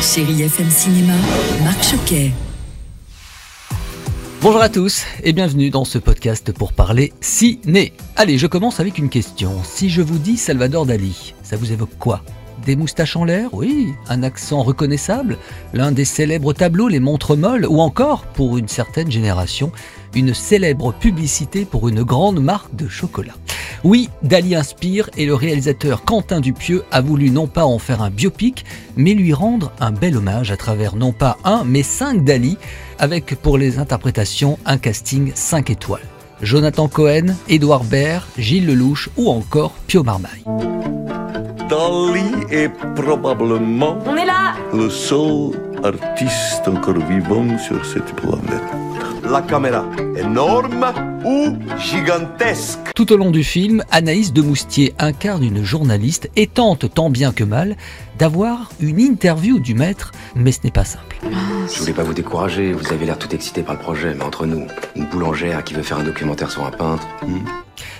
Chérie FM Cinéma. Marc Choquet. Bonjour à tous et bienvenue dans ce podcast pour parler ciné. Allez, je commence avec une question. Si je vous dis Salvador Dali, ça vous évoque quoi? Des moustaches en l'air? Oui. Un accent reconnaissable? L'un des célèbres tableaux, les montres molles? Ou encore, pour une certaine génération, une célèbre publicité pour une grande marque de chocolat? Oui, Dali inspire et le réalisateur Quentin Dupieux a voulu non pas en faire un biopic, mais lui rendre un bel hommage à travers non pas un, mais cinq Dali, avec pour les interprétations un casting 5 étoiles. Jonathan Cohen, Édouard Baird, Gilles Lelouch ou encore Pio Marmaille. Dali est probablement On est là le seul artiste encore vivant sur cette planète. La caméra, énorme ou gigantesque. Tout au long du film, Anaïs de Moustier incarne une journaliste et tente tant bien que mal d'avoir une interview du maître, mais ce n'est pas simple. Je voulais pas vous décourager, vous avez l'air tout excité par le projet, mais entre nous, une boulangère qui veut faire un documentaire sur un peintre,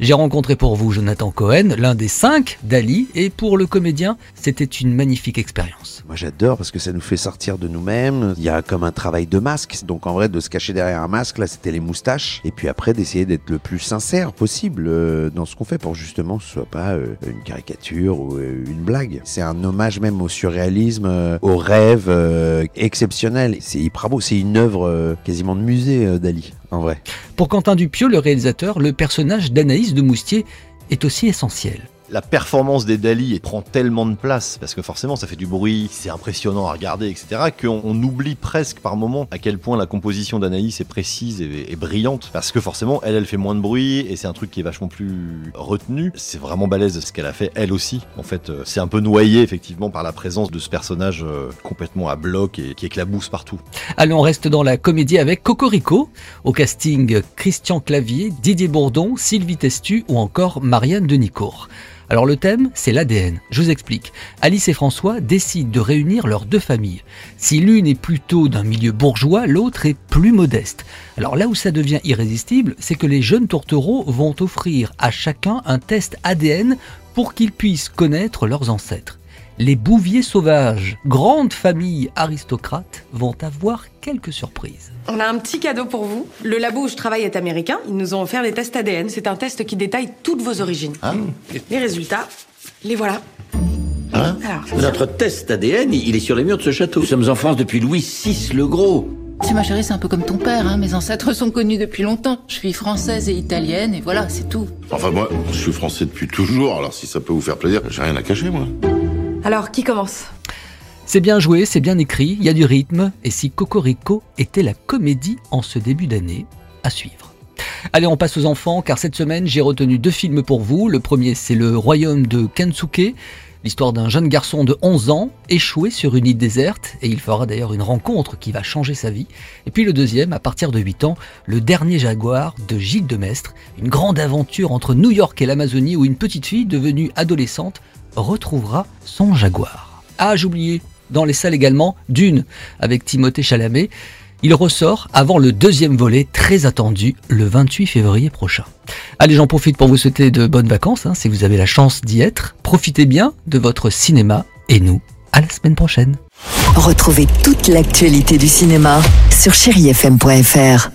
J'ai rencontré pour vous Jonathan Cohen, l'un des cinq d'Ali, et pour le comédien, c'était une magnifique expérience. Moi j'adore parce que ça nous fait sortir de nous-mêmes. Il y a comme un travail de masque. Donc en vrai de se cacher derrière un masque, là c'était les moustaches. Et puis après d'essayer d'être le plus sincère possible euh, dans ce qu'on fait pour justement que ce soit pas euh, une caricature ou euh, une blague. C'est un hommage même au surréalisme, au rêve exceptionnel. C'est hyper beau. C'est une œuvre quasiment de musée d'Ali Pour Quentin Dupieux, le réalisateur, le personnage d'Anaïs de Moustier est aussi essentiel. La performance des Dali prend tellement de place, parce que forcément ça fait du bruit, c'est impressionnant à regarder, etc., qu'on on oublie presque par moment à quel point la composition d'Anaïs est précise et, et brillante, parce que forcément elle, elle fait moins de bruit, et c'est un truc qui est vachement plus retenu. C'est vraiment balèze ce qu'elle a fait, elle aussi. En fait, euh, c'est un peu noyé effectivement par la présence de ce personnage euh, complètement à bloc et qui éclabousse partout. Allez, on reste dans la comédie avec Cocorico, au casting Christian Clavier, Didier Bourdon, Sylvie Testu ou encore Marianne Denicourt. Alors le thème, c'est l'ADN. Je vous explique. Alice et François décident de réunir leurs deux familles. Si l'une est plutôt d'un milieu bourgeois, l'autre est plus modeste. Alors là où ça devient irrésistible, c'est que les jeunes tourtereaux vont offrir à chacun un test ADN pour qu'ils puissent connaître leurs ancêtres. Les Bouviers sauvages, grande famille aristocrate, vont avoir quelques surprises. On a un petit cadeau pour vous. Le labo où je travaille est américain. Ils nous ont offert des tests ADN. C'est un test qui détaille toutes vos origines. Les résultats, les voilà. Hein Alors, Notre test ADN, il est sur les murs de ce château. Nous sommes en France depuis Louis VI le Gros. Tu ma chérie, c'est un peu comme ton père, hein. mes ancêtres sont connus depuis longtemps. Je suis française et italienne, et voilà, c'est tout. Enfin, moi, je suis français depuis toujours, alors si ça peut vous faire plaisir, j'ai rien à cacher, moi. Alors qui commence? C'est bien joué, c'est bien écrit, il y a du rythme, et si Cocorico était la comédie en ce début d'année, à suivre. Allez, on passe aux enfants, car cette semaine, j'ai retenu deux films pour vous. Le premier, c'est Le Royaume de Kensuke, l'histoire d'un jeune garçon de 11 ans, échoué sur une île déserte, et il fera d'ailleurs une rencontre qui va changer sa vie. Et puis le deuxième, à partir de 8 ans, Le Dernier Jaguar de Gilles Demestre, une grande aventure entre New York et l'Amazonie où une petite fille devenue adolescente retrouvera son jaguar. Ah, j'oubliais, dans les salles également, Dune, avec Timothée Chalamet. Il ressort avant le deuxième volet très attendu le 28 février prochain. Allez, j'en profite pour vous souhaiter de bonnes vacances, hein, si vous avez la chance d'y être. Profitez bien de votre cinéma et nous, à la semaine prochaine. Retrouvez toute l'actualité du cinéma sur chérifm.fr.